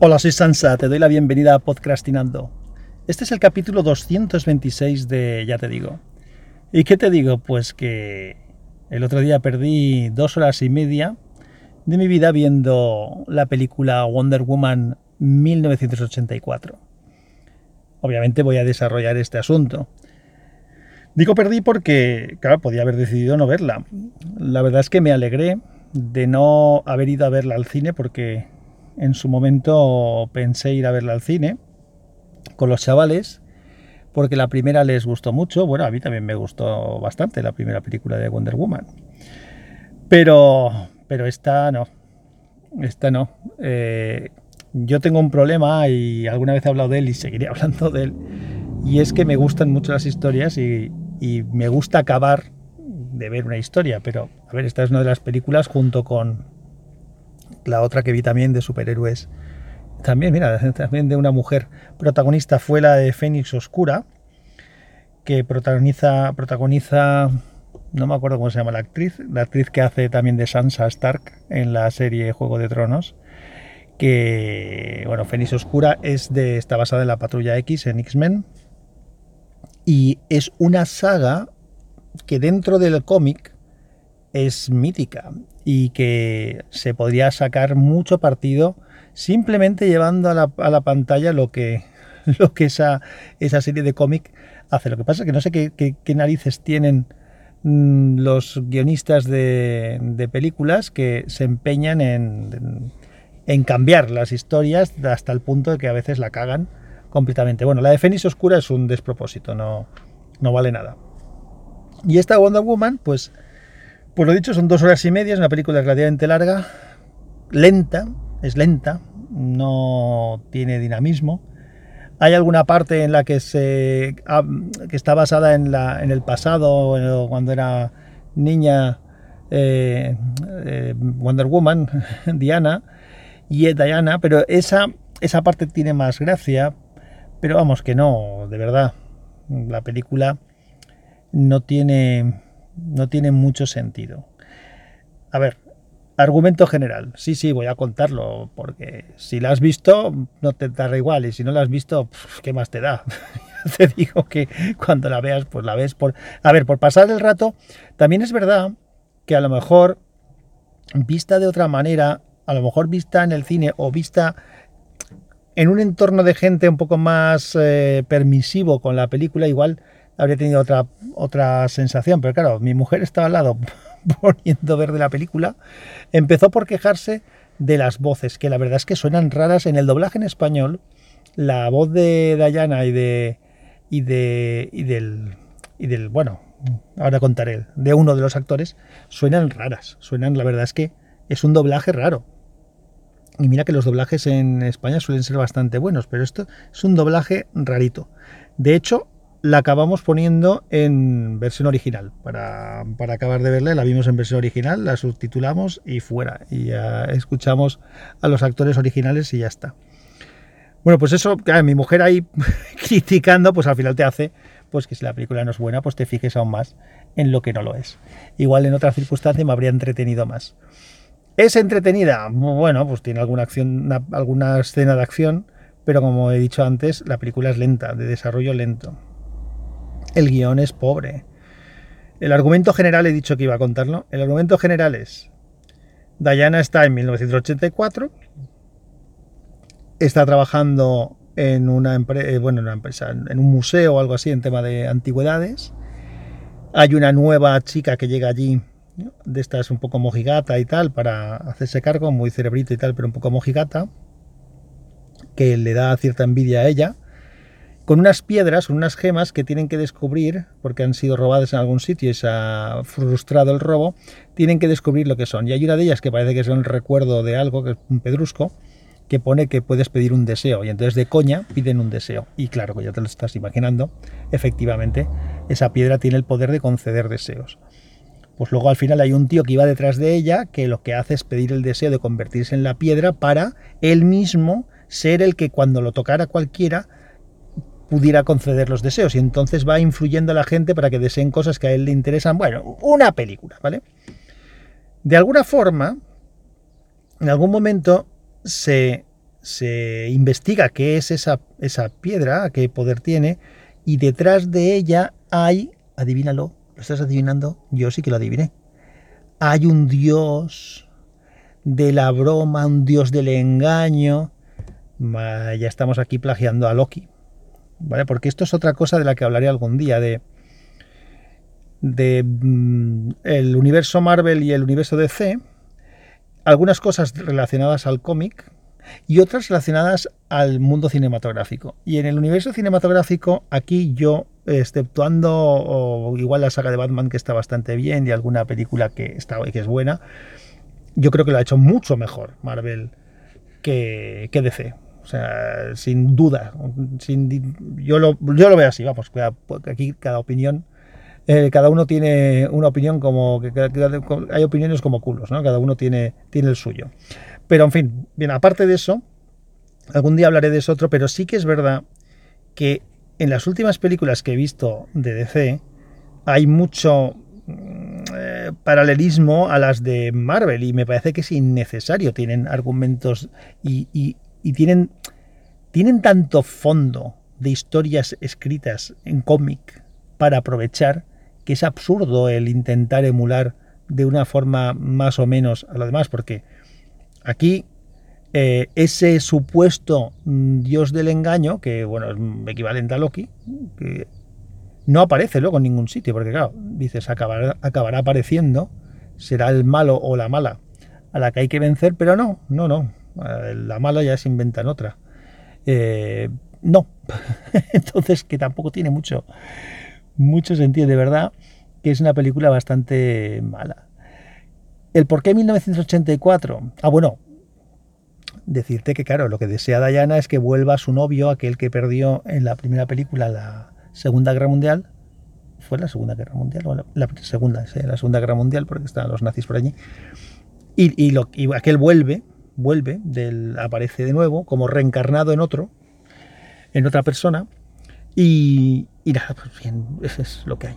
Hola, soy Sansa, te doy la bienvenida a Podcastinando. Este es el capítulo 226 de Ya te digo. ¿Y qué te digo? Pues que el otro día perdí dos horas y media de mi vida viendo la película Wonder Woman 1984. Obviamente voy a desarrollar este asunto. Digo perdí porque, claro, podía haber decidido no verla. La verdad es que me alegré de no haber ido a verla al cine porque en su momento pensé ir a verla al cine con los chavales, porque la primera les gustó mucho. Bueno, a mí también me gustó bastante la primera película de Wonder Woman. Pero, pero esta no. Esta no. Eh, yo tengo un problema y alguna vez he hablado de él y seguiré hablando de él. Y es que me gustan mucho las historias y, y me gusta acabar de ver una historia. Pero, a ver, esta es una de las películas junto con la otra que vi también de superhéroes, también, mira, también de una mujer protagonista fue la de Fénix Oscura, que protagoniza, protagoniza, no me acuerdo cómo se llama la actriz, la actriz que hace también de Sansa Stark en la serie Juego de Tronos, que, bueno, Fénix Oscura es de, está basada en la Patrulla X, en X-Men, y es una saga que dentro del cómic es mítica y que se podría sacar mucho partido simplemente llevando a la, pantalla lo que, lo que esa, esa serie de cómic hace. Lo que pasa es que no sé qué, narices tienen mm, los guionistas de, películas que se empeñan en, en, cambiar las historias hasta el punto de que a veces la cagan completamente. Bueno, la de Fénix Oscura es un despropósito, no, no vale nada. Y esta Wonder Woman, pues pues lo dicho, son dos horas y media, es una película relativamente larga, lenta, es lenta, no tiene dinamismo. Hay alguna parte en la que se que está basada en, la, en el pasado, cuando era niña eh, eh, Wonder Woman, Diana, y Diana, pero esa, esa parte tiene más gracia, pero vamos que no, de verdad, la película no tiene no tiene mucho sentido. A ver, argumento general. Sí, sí, voy a contarlo, porque si la has visto, no te dará igual, y si no la has visto, ¿qué más te da? te digo que cuando la veas, pues la ves por... A ver, por pasar el rato, también es verdad que a lo mejor vista de otra manera, a lo mejor vista en el cine o vista en un entorno de gente un poco más eh, permisivo con la película, igual habría tenido otra, otra sensación. Pero claro, mi mujer estaba al lado poniendo ver de la película. Empezó por quejarse de las voces, que la verdad es que suenan raras en el doblaje en español. La voz de Dayana y de. y de. y del. y del. bueno, ahora contaré, de uno de los actores, suenan raras. Suenan, la verdad es que es un doblaje raro. Y mira que los doblajes en España suelen ser bastante buenos, pero esto es un doblaje rarito. De hecho, la acabamos poniendo en versión original. Para, acabar de verla, la vimos en versión original, la subtitulamos y fuera. Y ya escuchamos a los actores originales y ya está. Bueno, pues eso, mi mujer ahí criticando, pues al final te hace pues que si la película no es buena, pues te fijes aún más en lo que no lo es. Igual en otras circunstancias me habría entretenido más. ¿Es entretenida? Bueno, pues tiene alguna acción, alguna escena de acción, pero como he dicho antes, la película es lenta, de desarrollo lento. El guion es pobre. El argumento general, he dicho que iba a contarlo. El argumento general es: Diana está en 1984, está trabajando en una, eh, bueno, en una empresa, en un museo o algo así, en tema de antigüedades. Hay una nueva chica que llega allí, de esta es un poco mojigata y tal, para hacerse cargo, muy cerebrito y tal, pero un poco mojigata, que le da cierta envidia a ella con unas piedras, unas gemas que tienen que descubrir, porque han sido robadas en algún sitio y se ha frustrado el robo, tienen que descubrir lo que son. Y hay una de ellas que parece que es un recuerdo de algo, que es un pedrusco, que pone que puedes pedir un deseo. Y entonces de coña piden un deseo. Y claro, que ya te lo estás imaginando, efectivamente, esa piedra tiene el poder de conceder deseos. Pues luego al final hay un tío que iba detrás de ella que lo que hace es pedir el deseo de convertirse en la piedra para él mismo ser el que cuando lo tocara cualquiera pudiera conceder los deseos y entonces va influyendo a la gente para que deseen cosas que a él le interesan. Bueno, una película, ¿vale? De alguna forma, en algún momento se, se investiga qué es esa, esa piedra, qué poder tiene, y detrás de ella hay, adivínalo, ¿lo estás adivinando? Yo sí que lo adiviné. Hay un dios de la broma, un dios del engaño. Ya estamos aquí plagiando a Loki. ¿Vale? Porque esto es otra cosa de la que hablaré algún día, de, mm, el universo Marvel y el universo DC, algunas cosas relacionadas al cómic y otras relacionadas al mundo cinematográfico. Y en el universo cinematográfico, aquí yo, exceptuando igual la saga de Batman que está bastante bien y alguna película que, está, que es buena, yo creo que lo ha hecho mucho mejor Marvel que, que DC. O sea, sin duda. Sin, yo, lo, yo lo veo así, vamos, aquí cada opinión eh, cada uno tiene una opinión como que, hay opiniones como culos, ¿no? Cada uno tiene, tiene el suyo. Pero en fin, bien, aparte de eso, algún día hablaré de eso otro, pero sí que es verdad que en las últimas películas que he visto de DC hay mucho mm, eh, paralelismo a las de Marvel y me parece que es innecesario. Tienen argumentos y, y tienen, tienen tanto fondo de historias escritas en cómic para aprovechar que es absurdo el intentar emular de una forma más o menos a lo demás, porque aquí eh, ese supuesto dios del engaño, que bueno, es equivalente a Loki, que no aparece luego en ningún sitio, porque claro, dices, acabará, acabará apareciendo, será el malo o la mala a la que hay que vencer, pero no, no, no, la mala ya se inventa en otra. Eh, no, entonces que tampoco tiene mucho, mucho sentido, de verdad, que es una película bastante mala. ¿El por qué 1984? Ah, bueno, decirte que, claro, lo que desea Diana es que vuelva su novio, aquel que perdió en la primera película, la Segunda Guerra Mundial. ¿Fue la Segunda Guerra Mundial? O la, segunda, la Segunda Guerra Mundial, porque estaban los nazis por allí. Y, y aquel vuelve, vuelve, del, aparece de nuevo, como reencarnado en otro, en otra persona, y, nada, pues bien, eso es lo que hay.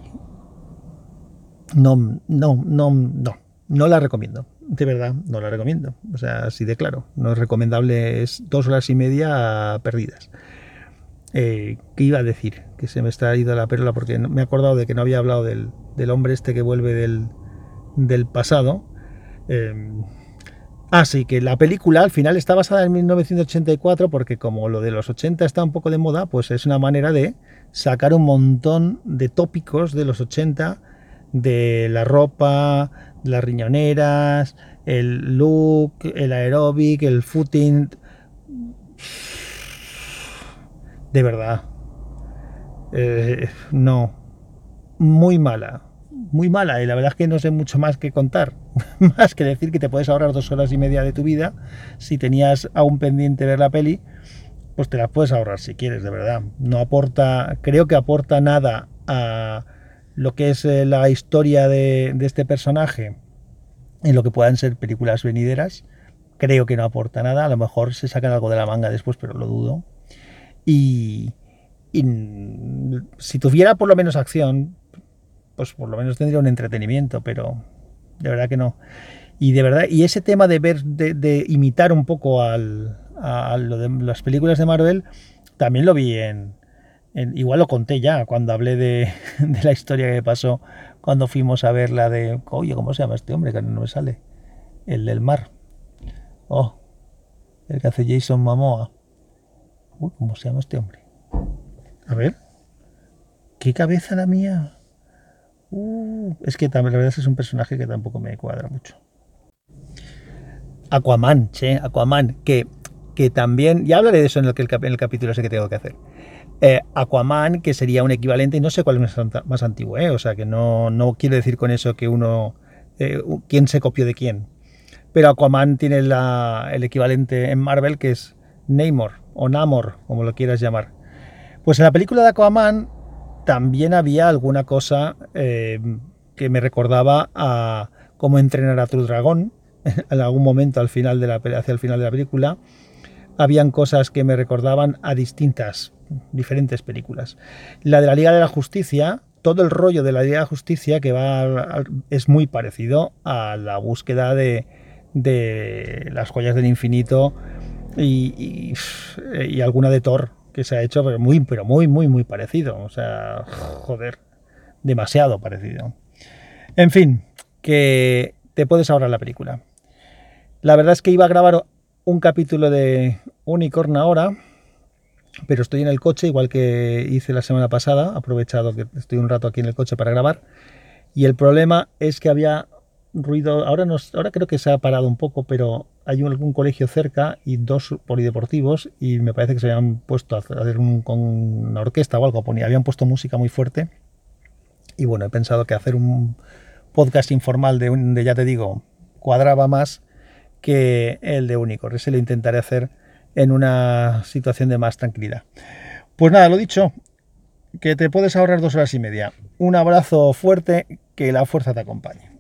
No, no, no, no, no la recomiendo. De verdad, no la recomiendo. O sea, así de claro. No es recomendable, es dos horas y media perdidas. Eh, ¿Qué iba a decir? Que se me está ido la perla porque me he acordado de que no había hablado del, hombre este que vuelve del, del pasado. Eh, Ah, sí, que la película al final está basada en 1984 porque como lo de los 80 está un poco de moda, pues es una manera de sacar un montón de tópicos de los 80, de la ropa, las riñoneras, el look, el aeróbic, el footing. De verdad. Eh, no. Muy mala muy mala y la verdad es que no sé mucho más que contar, más que decir que te puedes ahorrar dos horas y media de tu vida, si tenías aún pendiente ver la peli, pues te las puedes ahorrar si quieres, de verdad. No aporta, creo que aporta nada a lo que es eh, la historia de, este personaje en lo que puedan ser películas venideras. Creo que no aporta nada, a lo mejor se sacan algo de la manga después, pero lo dudo. y si tuviera por lo menos acción, pues por lo menos tendría un entretenimiento, pero de verdad que no. Y de verdad, y ese tema de ver, de, imitar un poco al, a lo de las películas de Marvel, también lo vi en, igual lo conté ya cuando hablé de, de, la historia que pasó cuando fuimos a ver la de, oye, ¿cómo se llama este hombre? Que no me sale. El del mar. Oh, el que hace Jason Momoa. Uy, ¿cómo se llama este hombre? A ver. ¿Qué cabeza la mía? Uh, es que la verdad es un personaje que tampoco me cuadra mucho. Aquaman, che, Aquaman, que, que también, ya hablaré de eso en el, capítulo ese que tengo que hacer. Eh, Aquaman, que sería un equivalente, y no sé cuál es más, antiguo, eh, o sea que no, no quiero decir con eso que uno, eh, quién se copió de quién. Pero Aquaman tiene el equivalente en Marvel que es Namor o Namor, como lo quieras llamar. Pues en la película de Aquaman también había alguna cosa eh, que me recordaba a cómo entrenar a tu dragón en algún momento al final de la, hacia el final de la película. Habían cosas que me recordaban a distintas, diferentes películas. La de la Liga de la Justicia, todo el rollo de la Liga de la Justicia que va es muy parecido a la búsqueda de, de las joyas del infinito y, y, alguna de Thor que se ha hecho, pero muy, pero muy, muy, muy parecido. O sea, joder, demasiado parecido. En fin, que te puedes ahorrar la película. La verdad es que iba a grabar un capítulo de Unicorn ahora, pero estoy en el coche, igual que hice la semana pasada, aprovechado que estoy un rato aquí en el coche para grabar, y el problema es que había ruido, ahora, ahora creo que se ha parado un poco, pero hay algún colegio cerca y dos polideportivos y me parece que se habían puesto a hacer un, con una orquesta o algo, ponía, habían puesto música muy fuerte y bueno, he pensado que hacer un podcast informal de, un, de ya te digo, cuadraba más que el de Unicorn, ese lo intentaré hacer en una situación de más tranquilidad. Pues nada, lo dicho, que te puedes ahorrar dos horas y media. Un abrazo fuerte, que la fuerza te acompañe.